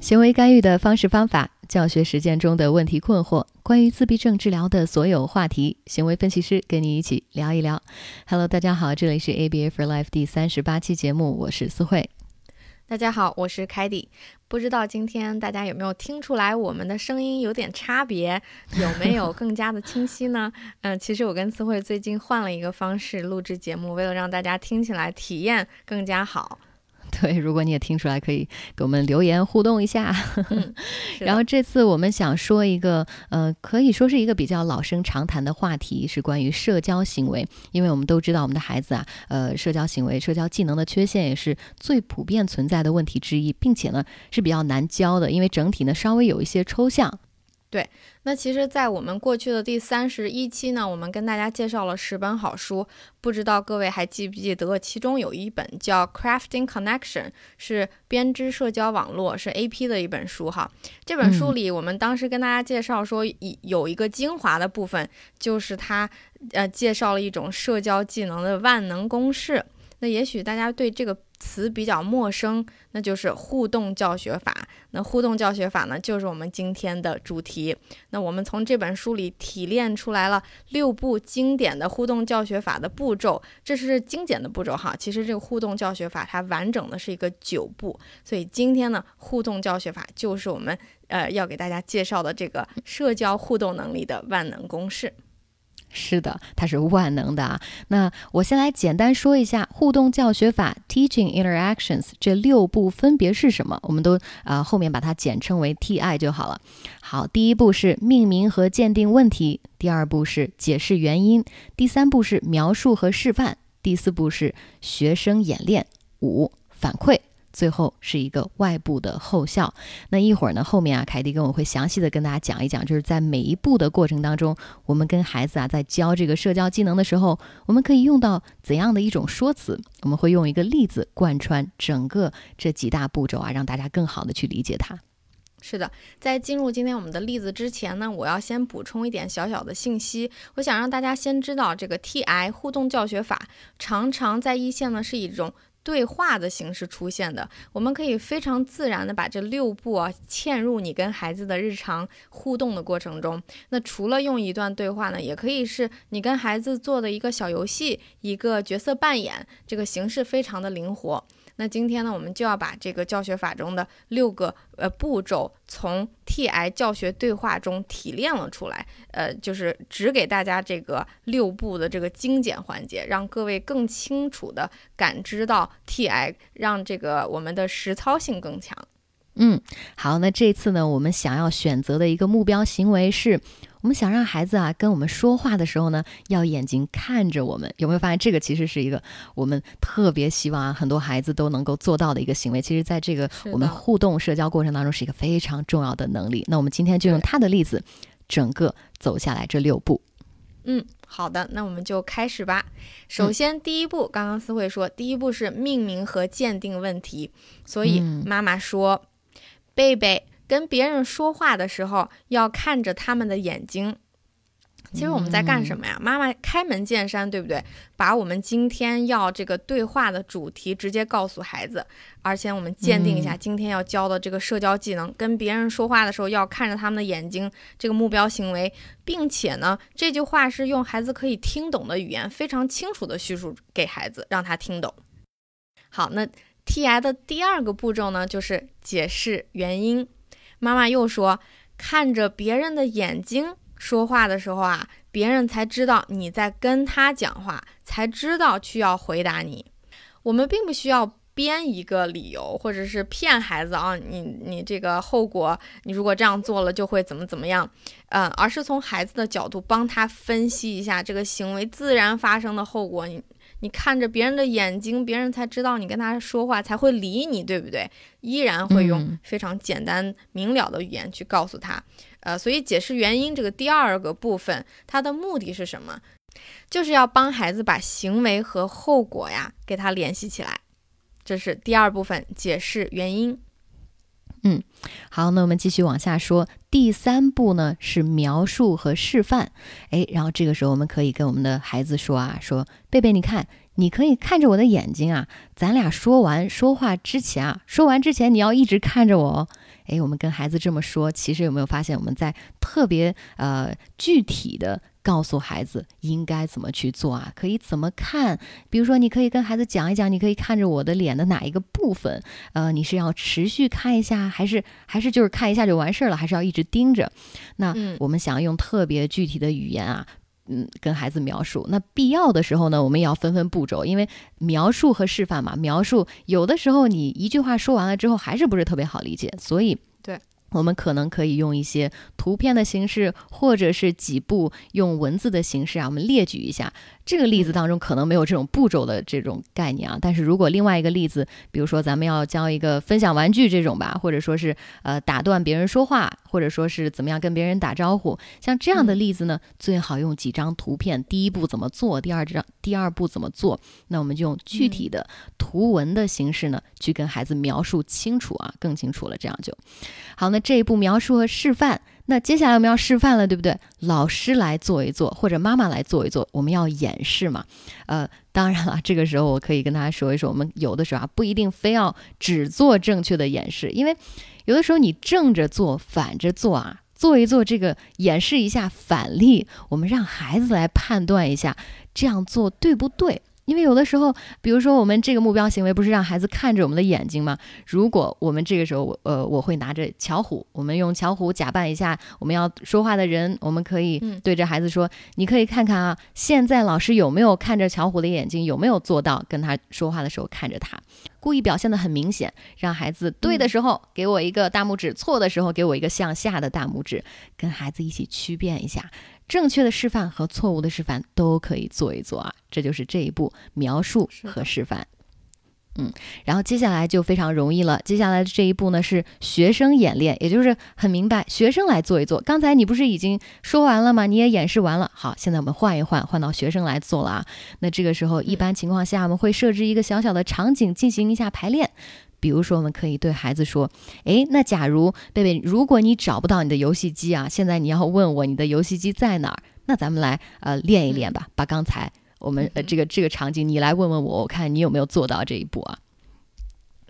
行为干预的方式方法，教学实践中的问题困惑，关于自闭症治疗的所有话题，行为分析师跟你一起聊一聊。Hello，大家好，这里是 ABA for Life 第三十八期节目，我是思慧。大家好，我是凯蒂。不知道今天大家有没有听出来，我们的声音有点差别，有没有更加的清晰呢？嗯，其实我跟思慧最近换了一个方式录制节目，为了让大家听起来体验更加好。对，如果你也听出来，可以给我们留言互动一下。嗯，然后这次我们想说一个，呃，可以说是一个比较老生常谈的话题，是关于社交行为。因为我们都知道，我们的孩子啊，呃，社交行为、社交技能的缺陷也是最普遍存在的问题之一，并且呢是比较难教的，因为整体呢稍微有一些抽象。对，那其实，在我们过去的第三十一期呢，我们跟大家介绍了十本好书，不知道各位还记不记得？其中有一本叫《Crafting Connection》，是编织社交网络，是 AP 的一本书哈。这本书里，我们当时跟大家介绍说，一有一个精华的部分，就是它呃介绍了一种社交技能的万能公式。那也许大家对这个。词比较陌生，那就是互动教学法。那互动教学法呢，就是我们今天的主题。那我们从这本书里提炼出来了六步经典的互动教学法的步骤，这是精简的步骤哈。其实这个互动教学法它完整的是一个九步，所以今天呢，互动教学法就是我们呃要给大家介绍的这个社交互动能力的万能公式。是的，它是万能的啊。那我先来简单说一下互动教学法 （Teaching Interactions） 这六步分别是什么，我们都啊后面把它简称为 TI 就好了。好，第一步是命名和鉴定问题，第二步是解释原因，第三步是描述和示范，第四步是学生演练，五反馈。最后是一个外部的后效。那一会儿呢，后面啊，凯蒂跟我会详细的跟大家讲一讲，就是在每一步的过程当中，我们跟孩子啊在教这个社交技能的时候，我们可以用到怎样的一种说辞？我们会用一个例子贯穿整个这几大步骤啊，让大家更好的去理解它。是的，在进入今天我们的例子之前呢，我要先补充一点小小的信息。我想让大家先知道，这个 TI 互动教学法常常在一线呢是一种。对话的形式出现的，我们可以非常自然的把这六步啊嵌入你跟孩子的日常互动的过程中。那除了用一段对话呢，也可以是你跟孩子做的一个小游戏，一个角色扮演，这个形式非常的灵活。那今天呢，我们就要把这个教学法中的六个呃步骤，从 TI 教学对话中提炼了出来，呃，就是只给大家这个六步的这个精简环节，让各位更清楚的感知到 TI，让这个我们的实操性更强。嗯，好，那这次呢，我们想要选择的一个目标行为是，我们想让孩子啊跟我们说话的时候呢，要眼睛看着我们。有没有发现这个其实是一个我们特别希望啊很多孩子都能够做到的一个行为？其实，在这个我们互动社交过程当中，是一个非常重要的能力。那我们今天就用他的例子，整个走下来这六步。嗯，好的，那我们就开始吧。首先，第一步，刚刚思慧说，第一步是命名和鉴定问题，所以妈妈说。贝贝跟别人说话的时候要看着他们的眼睛。其实我们在干什么呀？妈妈开门见山，对不对？把我们今天要这个对话的主题直接告诉孩子，而且我们鉴定一下今天要教的这个社交技能，跟别人说话的时候要看着他们的眼睛，这个目标行为，并且呢，这句话是用孩子可以听懂的语言，非常清楚的叙述给孩子，让他听懂。好，那。T I 的第二个步骤呢，就是解释原因。妈妈又说，看着别人的眼睛说话的时候啊，别人才知道你在跟他讲话，才知道去要回答你。我们并不需要编一个理由，或者是骗孩子啊，你你这个后果，你如果这样做了就会怎么怎么样，嗯，而是从孩子的角度帮他分析一下这个行为自然发生的后果。你。你看着别人的眼睛，别人才知道你跟他说话，才会理你，对不对？依然会用非常简单明了的语言去告诉他。呃，所以解释原因这个第二个部分，它的目的是什么？就是要帮孩子把行为和后果呀给他联系起来。这是第二部分，解释原因。嗯，好，那我们继续往下说。第三步呢是描述和示范。哎，然后这个时候我们可以跟我们的孩子说啊，说贝贝，你看。你可以看着我的眼睛啊，咱俩说完说话之前啊，说完之前你要一直看着我哦。诶，我们跟孩子这么说，其实有没有发现我们在特别呃具体的告诉孩子应该怎么去做啊？可以怎么看？比如说，你可以跟孩子讲一讲，你可以看着我的脸的哪一个部分？呃，你是要持续看一下，还是还是就是看一下就完事儿了？还是要一直盯着？那我们想要用特别具体的语言啊。嗯，跟孩子描述，那必要的时候呢，我们也要分分步骤，因为描述和示范嘛，描述有的时候你一句话说完了之后还是不是特别好理解，所以对。我们可能可以用一些图片的形式，或者是几步用文字的形式啊，我们列举一下。这个例子当中可能没有这种步骤的这种概念啊，但是如果另外一个例子，比如说咱们要教一个分享玩具这种吧，或者说是呃打断别人说话，或者说是怎么样跟别人打招呼，像这样的例子呢，最好用几张图片，第一步怎么做，第二张第二步怎么做，那我们就用具体的图文的形式呢，去跟孩子描述清楚啊，更清楚了，这样就。好。那这一步描述和示范，那接下来我们要示范了，对不对？老师来做一做，或者妈妈来做一做，我们要演示嘛？呃，当然了，这个时候我可以跟大家说一说，我们有的时候啊，不一定非要只做正确的演示，因为有的时候你正着做、反着做啊，做一做这个演示一下反例，我们让孩子来判断一下，这样做对不对？因为有的时候，比如说我们这个目标行为不是让孩子看着我们的眼睛吗？如果我们这个时候，呃，我会拿着巧虎，我们用巧虎假扮一下我们要说话的人，我们可以对着孩子说：“你可以看看啊，现在老师有没有看着巧虎的眼睛，有没有做到跟他说话的时候看着他，故意表现的很明显，让孩子对的时候给我一个大拇指，错的时候给我一个向下的大拇指，跟孩子一起区辨一下。”正确的示范和错误的示范都可以做一做啊，这就是这一步描述和示范。嗯，然后接下来就非常容易了。接下来的这一步呢是学生演练，也就是很明白，学生来做一做。刚才你不是已经说完了吗？你也演示完了。好，现在我们换一换，换到学生来做了啊。那这个时候，一般情况下我们会设置一个小小的场景进行一下排练。比如说，我们可以对孩子说：“诶，那假如贝贝，如果你找不到你的游戏机啊，现在你要问我你的游戏机在哪儿？那咱们来呃练一练吧，把刚才我们呃这个这个场景，你来问问我，我看你有没有做到这一步啊？”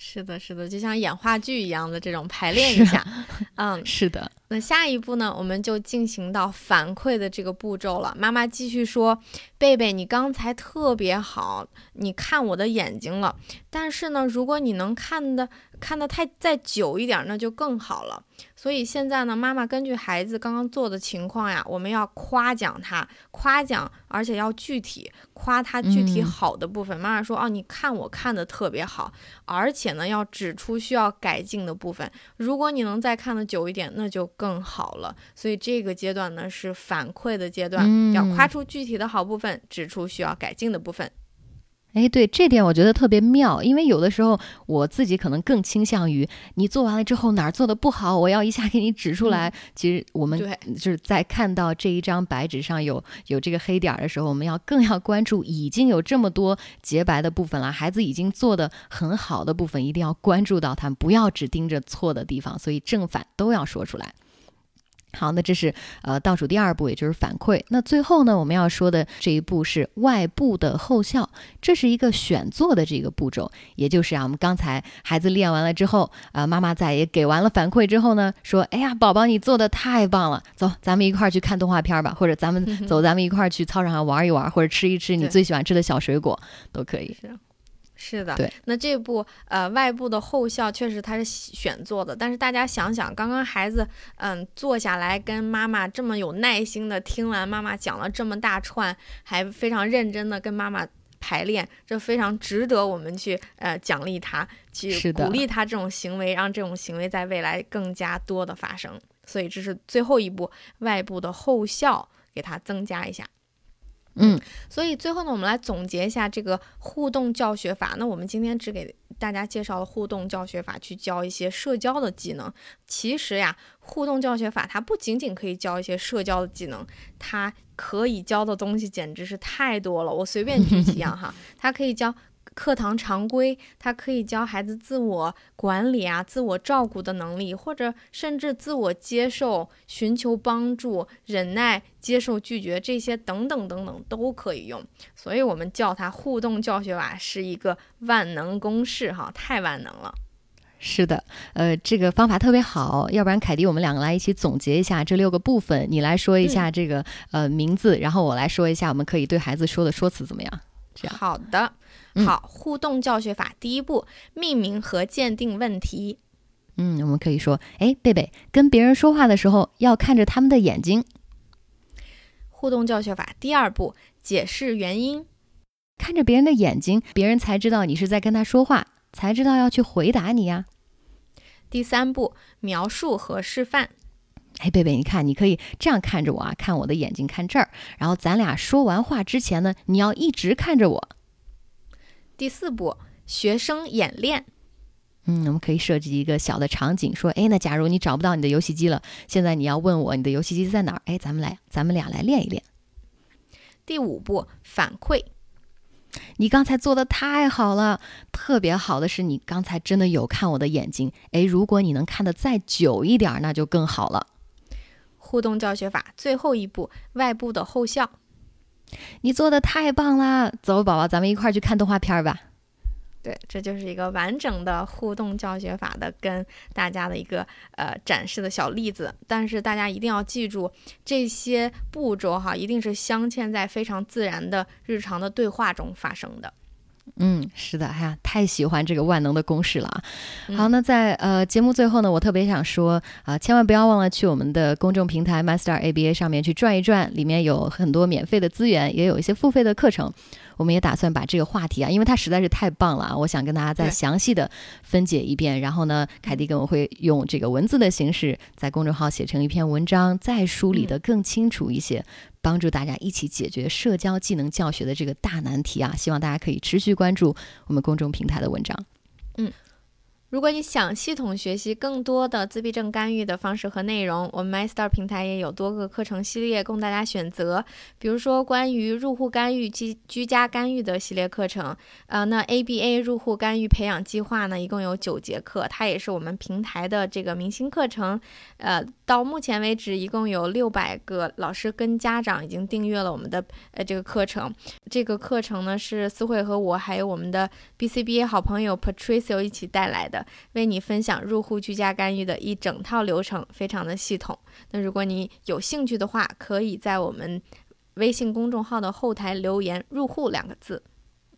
是的，是的，就像演话剧一样的这种排练一下，嗯，是的。那下一步呢，我们就进行到反馈的这个步骤了。妈妈继续说：“贝贝，你刚才特别好，你看我的眼睛了。但是呢，如果你能看的看的太再久一点，那就更好了。所以现在呢，妈妈根据孩子刚刚做的情况呀，我们要夸奖他，夸奖，而且要具体夸他具体好的部分。妈妈说：哦，你看我看的特别好，而且呢，要指出需要改进的部分。如果你能再看的久一点，那就。”更好了，所以这个阶段呢是反馈的阶段，要夸出具体的好部分，指出需要改进的部分。哎，对这点我觉得特别妙，因为有的时候我自己可能更倾向于你做完了之后哪儿做的不好，我要一下给你指出来。其实我们就是在看到这一张白纸上有有这个黑点儿的时候，我们要更要关注已经有这么多洁白的部分了，孩子已经做的很好的部分，一定要关注到他们，不要只盯着错的地方，所以正反都要说出来。好，那这是呃倒数第二步，也就是反馈。那最后呢，我们要说的这一步是外部的后效，这是一个选做的这个步骤，也就是啊，我们刚才孩子练完了之后，啊，妈妈在也给完了反馈之后呢，说，哎呀，宝宝你做的太棒了，走，咱们一块儿去看动画片吧，或者咱们 走，咱们一块儿去操场上玩一玩，或者吃一吃你最喜欢吃的小水果，都可以。是的，那这部呃外部的后效确实它是选做的，但是大家想想，刚刚孩子嗯坐下来跟妈妈这么有耐心的听完妈妈讲了这么大串，还非常认真的跟妈妈排练，这非常值得我们去呃奖励他，去鼓励他这种行为，让这种行为在未来更加多的发生。所以这是最后一步外部的后效，给他增加一下。嗯，所以最后呢，我们来总结一下这个互动教学法。那我们今天只给大家介绍了互动教学法，去教一些社交的技能。其实呀，互动教学法它不仅仅可以教一些社交的技能，它可以教的东西简直是太多了。我随便举几样哈，它可以教。课堂常规，它可以教孩子自我管理啊、自我照顾的能力，或者甚至自我接受、寻求帮助、忍耐、接受拒绝这些等等等等都可以用。所以，我们叫它互动教学法是一个万能公式，哈，太万能了。是的，呃，这个方法特别好。要不然，凯迪，我们两个来一起总结一下这六个部分。你来说一下这个呃名字，然后我来说一下我们可以对孩子说的说辞怎么样？这样好的，好，互动教学法第一步，命名和鉴定问题。嗯，我们可以说，哎，贝贝，跟别人说话的时候要看着他们的眼睛。互动教学法第二步，解释原因。看着别人的眼睛，别人才知道你是在跟他说话。才知道要去回答你呀。第三步，描述和示范。哎，贝贝，你看，你可以这样看着我啊，看我的眼睛，看这儿。然后咱俩说完话之前呢，你要一直看着我。第四步，学生演练。嗯，我们可以设计一个小的场景，说，哎，那假如你找不到你的游戏机了，现在你要问我你的游戏机在哪儿？哎，咱们来，咱们俩来练一练。第五步，反馈。你刚才做的太好了，特别好的是你刚才真的有看我的眼睛。诶，如果你能看得再久一点，那就更好了。互动教学法最后一步，外部的后效。你做的太棒啦，走，宝宝，咱们一块儿去看动画片吧。对，这就是一个完整的互动教学法的跟大家的一个呃展示的小例子。但是大家一定要记住这些步骤哈，一定是镶嵌在非常自然的日常的对话中发生的。嗯，是的，哎呀，太喜欢这个万能的公式了啊！好，那在呃节目最后呢，我特别想说啊，千万不要忘了去我们的公众平台 Master ABA 上面去转一转，里面有很多免费的资源，也有一些付费的课程。我们也打算把这个话题啊，因为它实在是太棒了啊，我想跟大家再详细的分解一遍。然后呢，凯蒂跟我会用这个文字的形式在公众号写成一篇文章，再梳理的更清楚一些，帮助大家一起解决社交技能教学的这个大难题啊！希望大家可以持续关注我们公众平台的文章。嗯。如果你想系统学习更多的自闭症干预的方式和内容，我们 MyStar 平台也有多个课程系列供大家选择。比如说关于入户干预、居居家干预的系列课程，呃，那 ABA 入户干预培养计划呢，一共有九节课，它也是我们平台的这个明星课程。呃，到目前为止，一共有六百个老师跟家长已经订阅了我们的呃这个课程。这个课程呢，是思慧和我还有我们的 BCBA 好朋友 Patricio 一起带来的。为你分享入户居家干预的一整套流程，非常的系统。那如果你有兴趣的话，可以在我们微信公众号的后台留言“入户”两个字。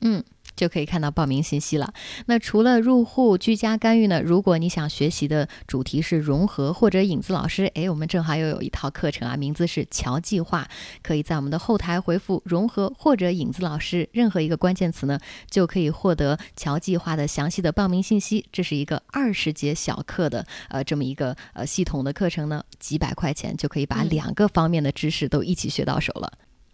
嗯。就可以看到报名信息了。那除了入户居家干预呢？如果你想学习的主题是融合或者影子老师，诶，我们正好又有一套课程啊，名字是乔计划。可以在我们的后台回复“融合”或者“影子老师”任何一个关键词呢，就可以获得乔计划的详细的报名信息。这是一个二十节小课的呃这么一个呃系统的课程呢，几百块钱就可以把两个方面的知识都一起学到手了。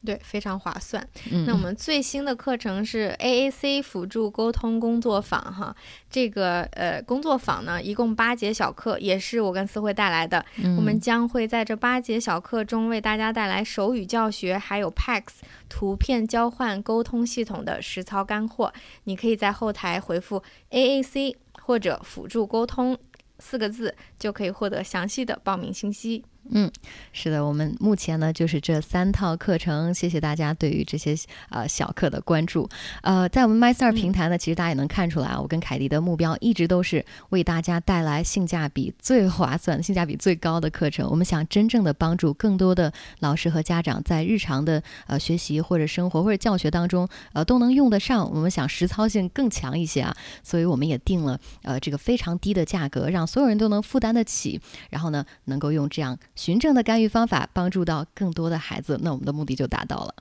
对，非常划算。那我们最新的课程是 AAC 辅助沟通工作坊，哈，这个呃工作坊呢，一共八节小课，也是我跟思慧带来的。我们将会在这八节小课中为大家带来手语教学，还有 PAX 图片交换沟通系统的实操干货。你可以在后台回复 AAC 或者辅助沟通四个字，就可以获得详细的报名信息。嗯，是的，我们目前呢就是这三套课程，谢谢大家对于这些呃小课的关注。呃，在我们 MyStar 平台呢，其实大家也能看出来啊，我跟凯迪的目标一直都是为大家带来性价比最划算、性价比最高的课程。我们想真正的帮助更多的老师和家长在日常的呃学习或者生活或者教学当中呃都能用得上。我们想实操性更强一些啊，所以我们也定了呃这个非常低的价格，让所有人都能负担得起。然后呢，能够用这样。循证的干预方法帮助到更多的孩子，那我们的目的就达到了。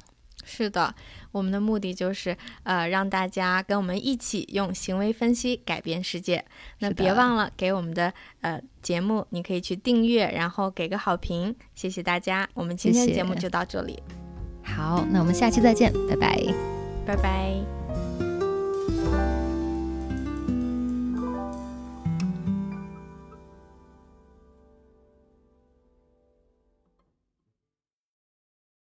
是的，我们的目的就是呃让大家跟我们一起用行为分析改变世界。那别忘了给我们的呃节目，你可以去订阅，然后给个好评，谢谢大家。我们今天节目就到这里。好，那我们下期再见，拜拜，拜拜。